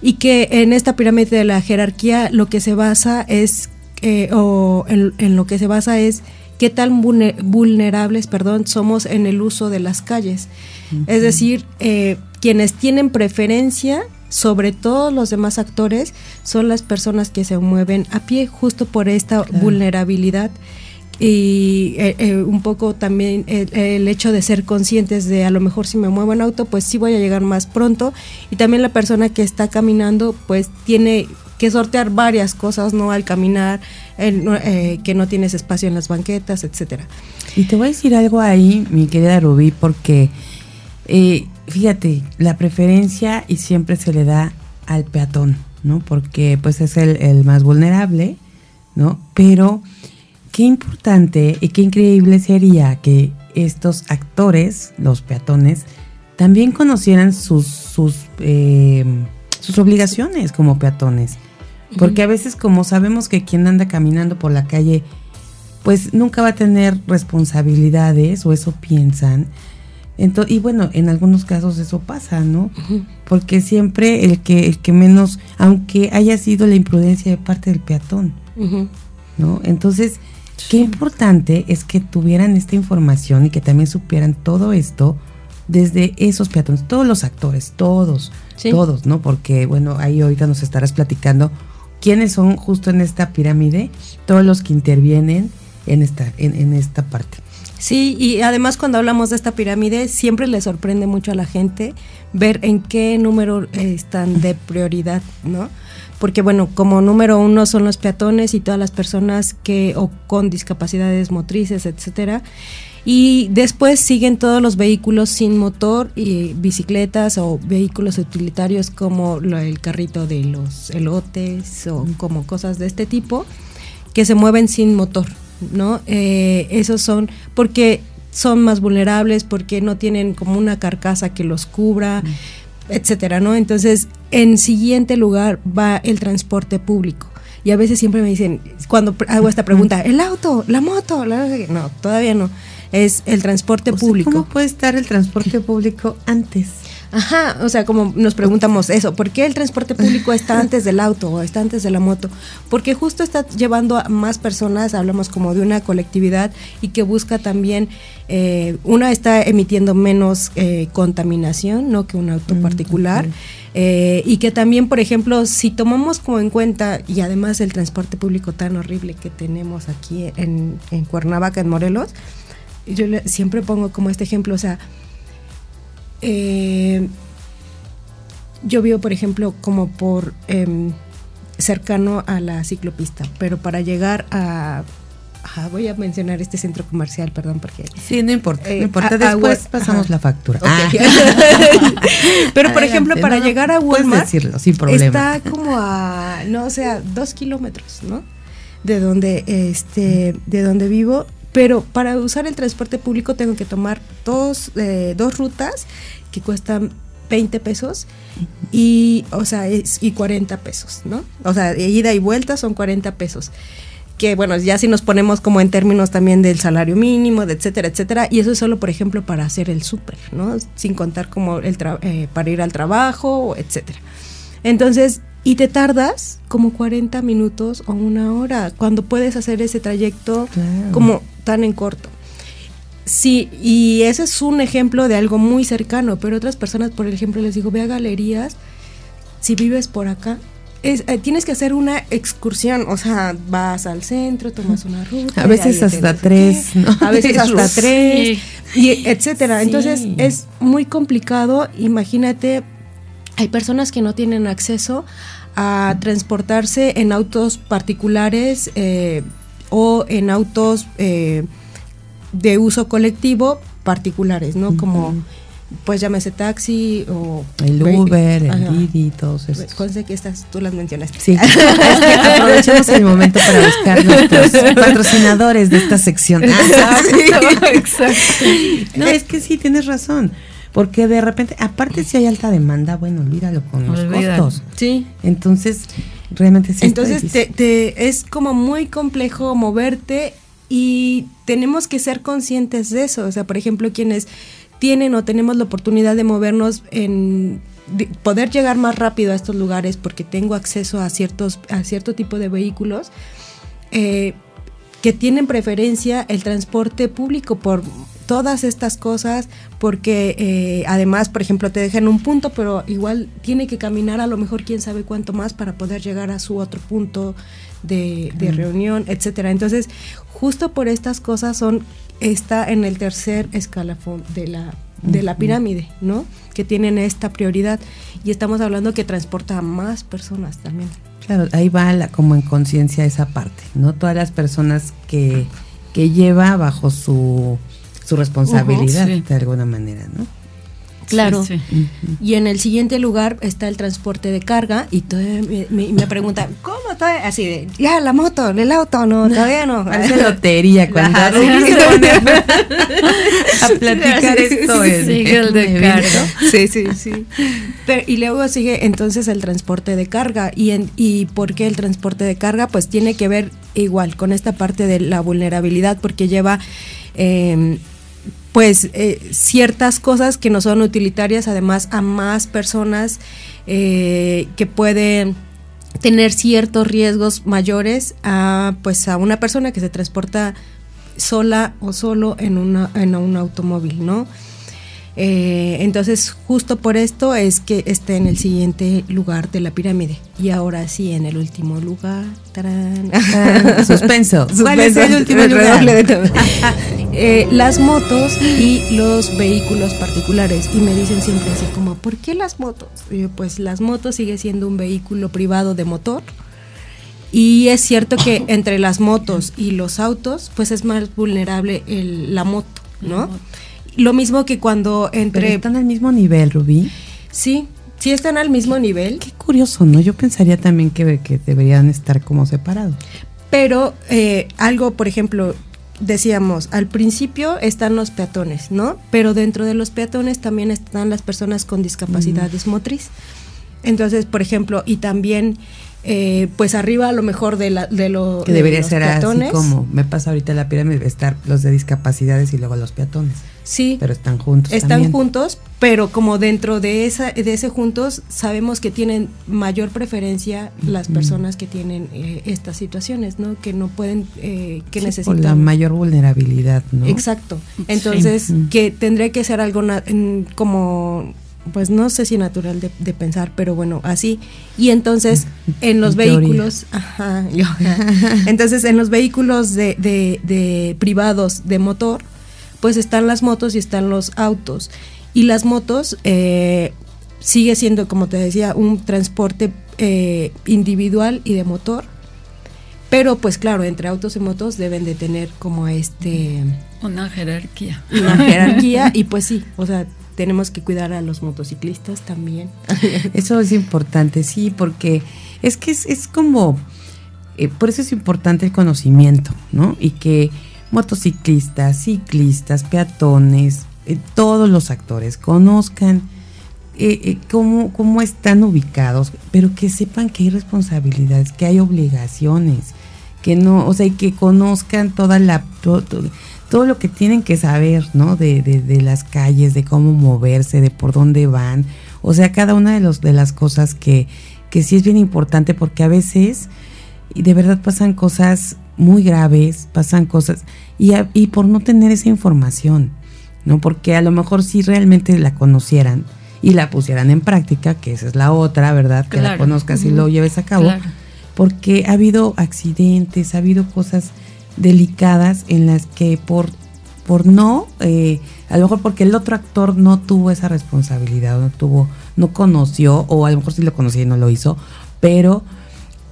y que en esta pirámide de la jerarquía lo que se basa es, eh, o en, en, lo que se basa es qué tan vulnerables perdón, somos en el uso de las calles. Uh -huh. Es decir, eh, quienes tienen preferencia sobre todos los demás actores son las personas que se mueven a pie justo por esta claro. vulnerabilidad y eh, eh, un poco también el, hecho de ser conscientes de a lo mejor si me muevo en auto pues sí voy a llegar más pronto. Y también la persona que está caminando pues tiene que sortear varias cosas no al caminar eh, que no tienes espacio en las banquetas etcétera. Y te voy a decir algo ahí mi querida Rubí porque eh, fíjate la preferencia y siempre se le da al peatón no porque pues es el más vulnerable no pero qué importante y qué increíble sería que estos actores, los peatones, también conocieran sus, sus, eh, sus obligaciones como peatones. Porque a veces como sabemos que quien anda caminando por la calle pues nunca va a tener responsabilidades o eso piensan. Entonces, y bueno, en algunos casos eso pasa, ¿no? Porque siempre el que, el que menos, aunque haya sido la imprudencia de parte del peatón, ¿no? Entonces, qué importante es que tuvieran esta información y que también supieran todo esto desde esos peatones, todos los actores, todos, todos, ¿no? Porque, bueno, ahí ahorita nos estarás platicando quiénes son justo en esta pirámide, todos los que intervienen en esta, en, en esta parte. Sí, y además cuando hablamos de esta pirámide, siempre le sorprende mucho a la gente ver en qué número están de prioridad, ¿no? Porque bueno, como número uno son los peatones y todas las personas que o con discapacidades motrices, etcétera. Y después siguen todos los vehículos sin motor y bicicletas o vehículos utilitarios como el carrito de los elotes o como cosas de este tipo que se mueven sin motor, ¿no? Eh, esos son porque son más vulnerables, porque no tienen como una carcasa que los cubra, etcétera, ¿no? Entonces, en siguiente lugar va el transporte público. Y a veces siempre me dicen, cuando hago esta pregunta, ¿el auto, la moto? No, todavía no. Es el transporte público. ¿Cómo puede estar el transporte público antes? Ajá, o sea, como nos preguntamos eso, ¿por qué el transporte público está antes del auto o está antes de la moto? Porque justo está llevando a más personas, hablamos como de una colectividad y que busca también, eh, una está emitiendo menos eh, contaminación, ¿no? Que un auto mm, particular. Eh, y que también, por ejemplo, si tomamos como en cuenta, y además el transporte público tan horrible que tenemos aquí en, en Cuernavaca, en Morelos, yo siempre pongo como este ejemplo, o sea, eh, yo vivo, por ejemplo, como por em, cercano a la ciclopista, pero para llegar a voy a mencionar este centro comercial, perdón, porque... Sí, no importa, no eh, importa, después pasamos la factura. Ah. Pero, por ejemplo, para llegar a Walmart, decirlo, sin problema. está como a, no sé, a dos kilómetros, ¿no? De donde, este, de donde vivo pero para usar el transporte público tengo que tomar dos, eh, dos rutas que cuestan 20 pesos y, o sea, y 40 pesos, ¿no? O sea, ida y vuelta son 40 pesos. Que bueno, ya si nos ponemos como en términos también del salario mínimo, de etcétera, etcétera, y eso es solo, por ejemplo, para hacer el súper, ¿no? Sin contar como el eh, para ir al trabajo, etcétera. Entonces, y te tardas como 40 minutos o una hora cuando puedes hacer ese trayecto como tan en corto. Sí, y ese es un ejemplo de algo muy cercano, pero otras personas, por ejemplo, les digo, ve a galerías, si vives por acá, es, eh, tienes que hacer una excursión, o sea, vas al centro, tomas una ruta. A veces hasta tres, ¿no? A veces hasta tres, y etcétera. Entonces es muy complicado, imagínate, hay personas que no tienen acceso a transportarse en autos particulares, eh, o en autos eh, de uso colectivo particulares, ¿no? Como pues llámese taxi o el Uber, el Didi, todos esos. Conste que estas tú las mencionaste. Sí, aprovechemos el momento para buscar nuestros patrocinadores de esta sección. Ah, exacto. No, es que sí, tienes razón. Porque de repente, aparte si hay alta demanda, bueno, olvídalo con los costos. Sí. Entonces, realmente sí. Entonces te, es como muy complejo moverte y tenemos que ser conscientes de eso. O sea, por ejemplo, quienes tienen o tenemos la oportunidad de movernos en poder llegar más rápido a estos lugares porque tengo acceso a ciertos a cierto tipo de vehículos eh, que tienen preferencia el transporte público por todas estas cosas porque eh, además, por ejemplo, te dejan un punto, pero igual tiene que caminar a lo mejor quién sabe cuánto más para poder llegar a su otro punto de, reunión, etcétera. Entonces, justo por estas cosas son está en el tercer escalafón de la de la pirámide, ¿no? Que tienen esta prioridad y estamos hablando que transporta a más personas también. Claro, ahí va la, como en conciencia esa parte, ¿no? Todas las personas que, que lleva bajo su su responsabilidad de alguna manera, ¿no? Claro. Y en el siguiente lugar está el transporte de carga y me, me, preguntan, ¿cómo está? Así de, ya, la moto, el auto, no, todavía no. Parece lotería cuando platicar esto. sigue el de carga. Sí, sí, sí. y luego sigue entonces el transporte de carga. ¿Y, en, ¿Y por qué el transporte de carga? Pues tiene que ver igual con esta parte de la vulnerabilidad, porque lleva... Em, pues eh, ciertas cosas que no son utilitarias además a más personas eh, que pueden tener ciertos riesgos mayores a pues a una persona que se transporta sola o solo en una en un automóvil, ¿no? Eh, entonces, justo por esto es que esté en el siguiente lugar de la pirámide. Y ahora sí, en el último lugar. Suspenso. ¿Cuál es el último lugar? Eh, las motos y los vehículos particulares. Y me dicen siempre así como, ¿por qué las motos? pues las motos sigue siendo un vehículo privado de motor. Y es cierto que entre las motos y los autos, pues es más vulnerable la moto, ¿no? Lo mismo que cuando entre... están al mismo nivel, Rubí. Sí, sí están al mismo nivel. Qué curioso, ¿no? Yo pensaría también que, que deberían estar como separados. Pero eh, algo, por ejemplo, decíamos, al principio están los peatones, ¿no? Pero dentro de los peatones también están las personas con discapacidades mm. motriz. Entonces, por ejemplo, y también eh, pues arriba a lo mejor de, la, de, lo, que debería ser así como me pasa ahorita la pirámide, estar los de discapacidades y luego los peatones. Sí. Pero están juntos. Están juntos, pero como dentro de esa de ese juntos sabemos que tienen mayor preferencia las personas que tienen eh, estas situaciones, ¿no? Que no pueden, eh, que necesitan. Por la mayor vulnerabilidad, ¿no? Exacto. Entonces, que tendría que ser algo como pues no sé si natural de, pensar, pero bueno, así. Y entonces en los vehículos, ajá, entonces en los vehículos de, de, privados de motor, pues están las motos y están los autos. Y las motos eh, sigue siendo, como te decía, un transporte eh, individual y de motor. Pero pues claro, entre autos y motos deben de tener como este... Una jerarquía. Una jerarquía y pues sí, o sea, tenemos que cuidar a los motociclistas también. Eso es importante, sí, porque es que es, como, eh, por eso es importante el conocimiento, ¿no? Y que motociclistas, ciclistas, peatones, eh, todos los actores conozcan eh, cómo, cómo están ubicados, pero que sepan que hay responsabilidades, que hay obligaciones, que no, o sea, y que conozcan toda la todo lo que tienen que saber, ¿no? De, de, las calles, de cómo moverse, de por dónde van. O sea, cada una de, los, de las cosas que, que sí es bien importante porque a veces de verdad pasan cosas muy graves, pasan cosas y, y por no tener esa información, ¿no? Porque a lo mejor si realmente la conocieran y la pusieran en práctica, que esa es la otra, ¿verdad? Que la conozcas y lo lleves a cabo. Porque ha habido accidentes, ha habido cosas delicadas en las que por, por no, eh, a lo mejor porque el otro actor no tuvo esa responsabilidad, no tuvo, no conoció, o a lo mejor sí lo conocía y no lo hizo, pero,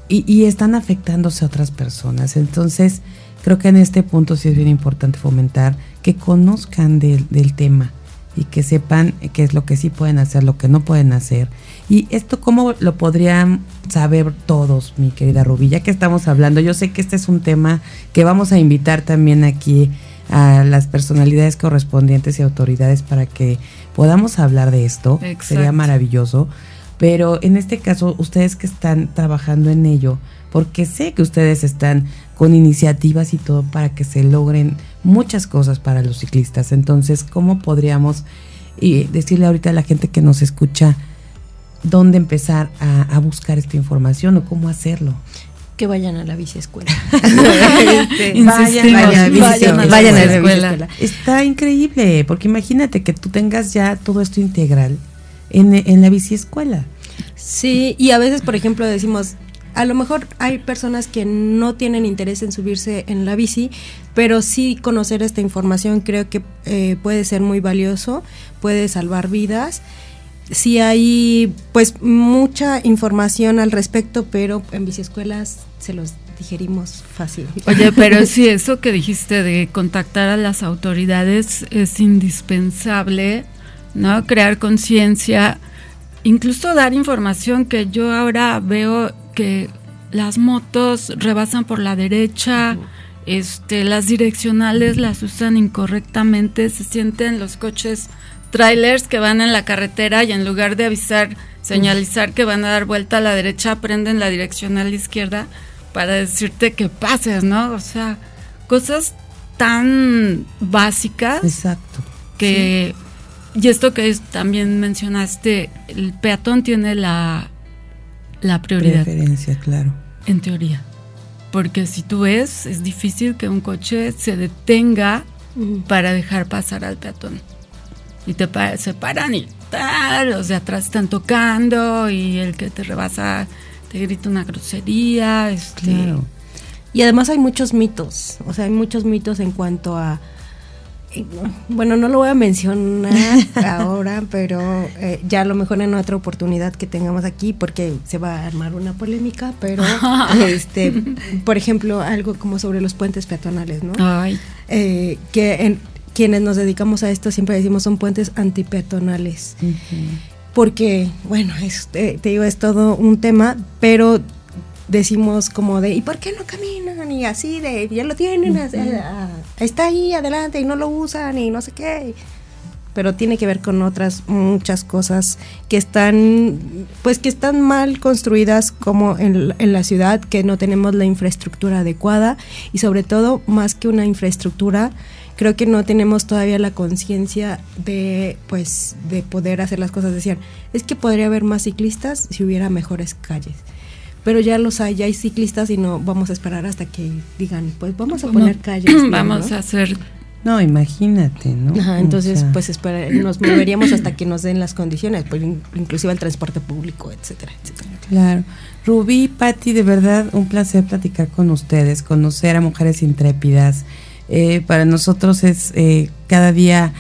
y, están afectándose a otras personas. Entonces, creo que en este punto sí es bien importante fomentar que conozcan del, del tema y que sepan qué es lo que sí pueden hacer, lo que no pueden hacer. Y esto, ¿cómo lo podrían saber todos, mi querida Rubí? Ya que estamos hablando, yo sé que este es un tema que vamos a invitar también aquí a las personalidades correspondientes y autoridades para que podamos hablar de esto. Sería maravilloso. Pero en este caso, ustedes que están trabajando en ello, porque sé que ustedes están con iniciativas y todo para que se logren muchas cosas para los ciclistas. Entonces, ¿cómo podríamos y decirle ahorita a la gente que nos escucha dónde empezar a, buscar esta información o cómo hacerlo? que vayan a la bici escuela. vayan, vayan, a la escuela. Está increíble, porque imagínate que tú tengas ya todo esto integral en, en la bici escuela. Sí, y a veces, por ejemplo, decimos, a lo mejor hay personas que no tienen interés en subirse en la bici, pero sí conocer esta información creo que eh, puede ser muy valioso, puede salvar vidas. Sí hay pues mucha información al respecto, pero en biciescuelas se los digerimos fácil. Oye, pero sí, eso que dijiste de contactar a las autoridades es indispensable, ¿no? Crear conciencia, incluso dar información que yo ahora veo que las motos rebasan por la derecha este, las direccionales las usan incorrectamente, se sienten los coches trailers que van en la carretera y en lugar de avisar, señalizar que van a dar vuelta a la derecha, prenden la direccional izquierda para decirte que pases, ¿no? O sea, cosas tan básicas. Exacto. Que, y esto que también mencionaste, el peatón tiene la, la prioridad. Preferencia, claro. En teoría. Porque si tú ves, es difícil que un coche se detenga para dejar pasar al peatón. Y te se paran y tal, los de atrás están tocando y el que te rebasa te grita una grosería. Este, claro. Y además hay muchos mitos, o sea, hay muchos mitos en cuanto a bueno, no lo voy a mencionar ahora, pero eh, ya a lo mejor en otra oportunidad que tengamos aquí, porque se va a armar una polémica, pero este, por ejemplo, algo como sobre los puentes peatonales, ¿no? Eh, que en, quienes nos dedicamos a esto siempre decimos son puentes antipeatonales. Porque, bueno, eh, te digo, es todo un tema, pero decimos como de, ¿y por qué no caminan? Y así de, ya lo tienen, está ahí adelante y no lo usan y no sé qué. Pero tiene que ver con otras muchas cosas que están, pues que están mal construidas como en, en la ciudad, que no tenemos la infraestructura adecuada y sobre todo, más que una infraestructura, creo que no tenemos todavía la conciencia de pues de poder hacer las cosas decían es que podría haber más ciclistas si hubiera mejores calles pero ya los hay, ya hay ciclistas y no vamos a esperar hasta que digan, pues vamos a poner calles. Vamos a hacer no, imagínate, ¿no? Ajá, entonces, pues espera, nos moveríamos hasta que nos den las condiciones, pues inclusive el transporte público, etcétera, etcétera. Claro. Rubí, Patti, de verdad un placer platicar con ustedes, conocer a mujeres intrépidas. Eh, para nosotros es eh, cada día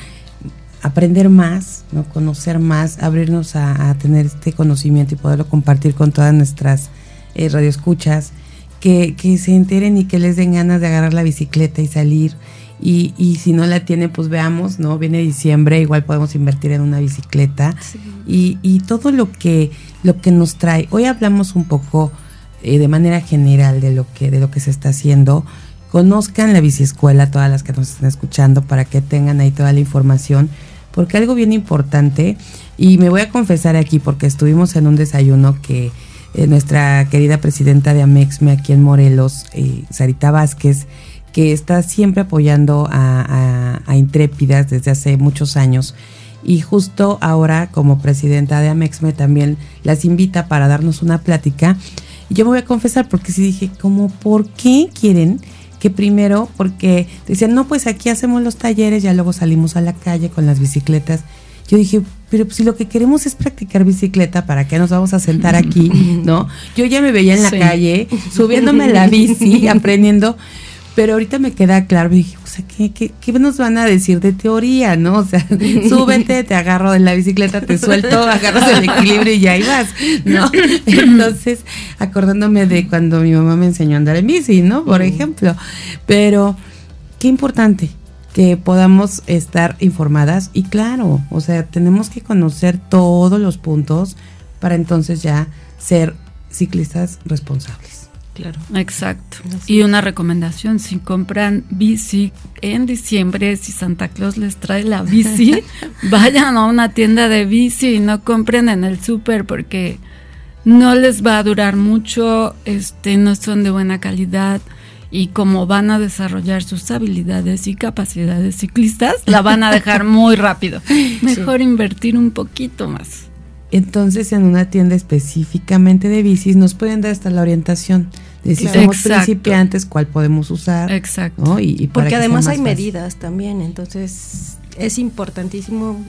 aprender más, ¿no? conocer más, abrirnos a, a, tener este conocimiento y poderlo compartir con todas nuestras eh, radioescuchas, que, que se enteren y que les den ganas de agarrar la bicicleta y salir. Y, y, si no la tienen, pues veamos, ¿no? Viene diciembre, igual podemos invertir en una bicicleta. Y, y, todo lo que, lo que nos trae. Hoy hablamos un poco eh, de manera general de lo que, de lo que se está haciendo. Conozcan la biciescuela, todas las que nos están escuchando, para que tengan ahí toda la información. Porque algo bien importante, y me voy a confesar aquí, porque estuvimos en un desayuno que eh, nuestra querida presidenta de Amexme aquí en Morelos, eh, Sarita Vázquez, que está siempre apoyando a, Intrépidas desde hace muchos años. Y justo ahora, como presidenta de Amexme, también las invita para darnos una plática. Y yo me voy a confesar porque sí dije, como, ¿por qué quieren que primero? Porque decían, no, pues aquí hacemos los talleres, ya luego salimos a la calle con las bicicletas. Yo dije, pero pues, si lo que queremos es practicar bicicleta, ¿para qué nos vamos a sentar aquí? ¿No? Yo ya me veía en la calle, subiéndome a la bici, aprendiendo, pero ahorita me queda claro, dije, o sea, ¿qué, ¿qué, qué, nos van a decir de teoría, no? O sea, súbete, te agarro de la bicicleta, te suelto, agarras el equilibrio y ya ahí vas, ¿no? Entonces, acordándome de cuando mi mamá me enseñó a andar en bici, ¿no? Por ejemplo, pero qué importante, que podamos estar informadas y claro, o sea, tenemos que conocer todos los puntos para entonces ya ser ciclistas responsables. Claro. Exacto. y una recomendación, si compran bici en diciembre, si Santa Claus les trae la bici, vayan a una tienda de bici y no compren en el súper porque no les va a durar mucho, este no son de buena calidad y como van a desarrollar sus habilidades y capacidades ciclistas, la van a dejar muy rápido. Mejor invertir un poquito más. Entonces, en una tienda específicamente de bicis, nos pueden dar hasta la orientación de si somos principiantes, cuál podemos usar. Exacto. Y, Porque además hay medidas también, entonces es importantísimo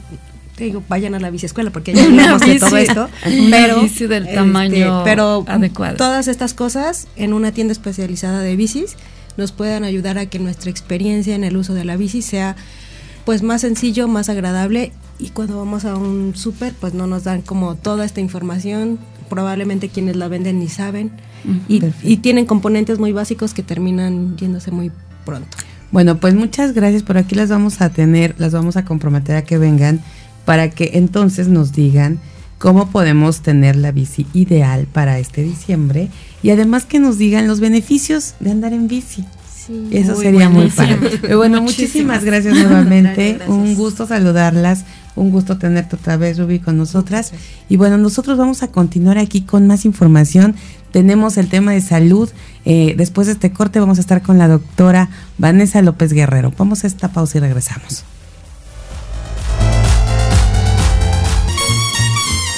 digo, vayan a la biciescuela porque ya hablamos de todo esto, pero bici del tamaño este, pero adecuado. Todas estas cosas en una tienda especializada de bicis nos puedan ayudar a que nuestra experiencia en el uso de la bici sea pues más sencillo, más agradable y cuando vamos a un súper pues no nos dan como toda esta información, probablemente quienes la venden ni saben y, y tienen componentes muy básicos que terminan yéndose muy pronto. Bueno, pues muchas gracias. Por aquí las vamos a tener, las vamos a comprometer a que vengan para que entonces nos digan cómo podemos tener la bici ideal para este diciembre y además que nos digan los beneficios de andar en bici. Eso sería muy padre. Pero bueno, muchísimas, gracias nuevamente. Un gusto saludarlas. Un gusto tenerte otra vez, Ruby, con nosotras. Y bueno, nosotros vamos a continuar aquí con más información. Tenemos el tema de salud. Eh, después de este corte vamos a estar con la doctora Vanessa López Guerrero. Vamos a esta pausa y regresamos.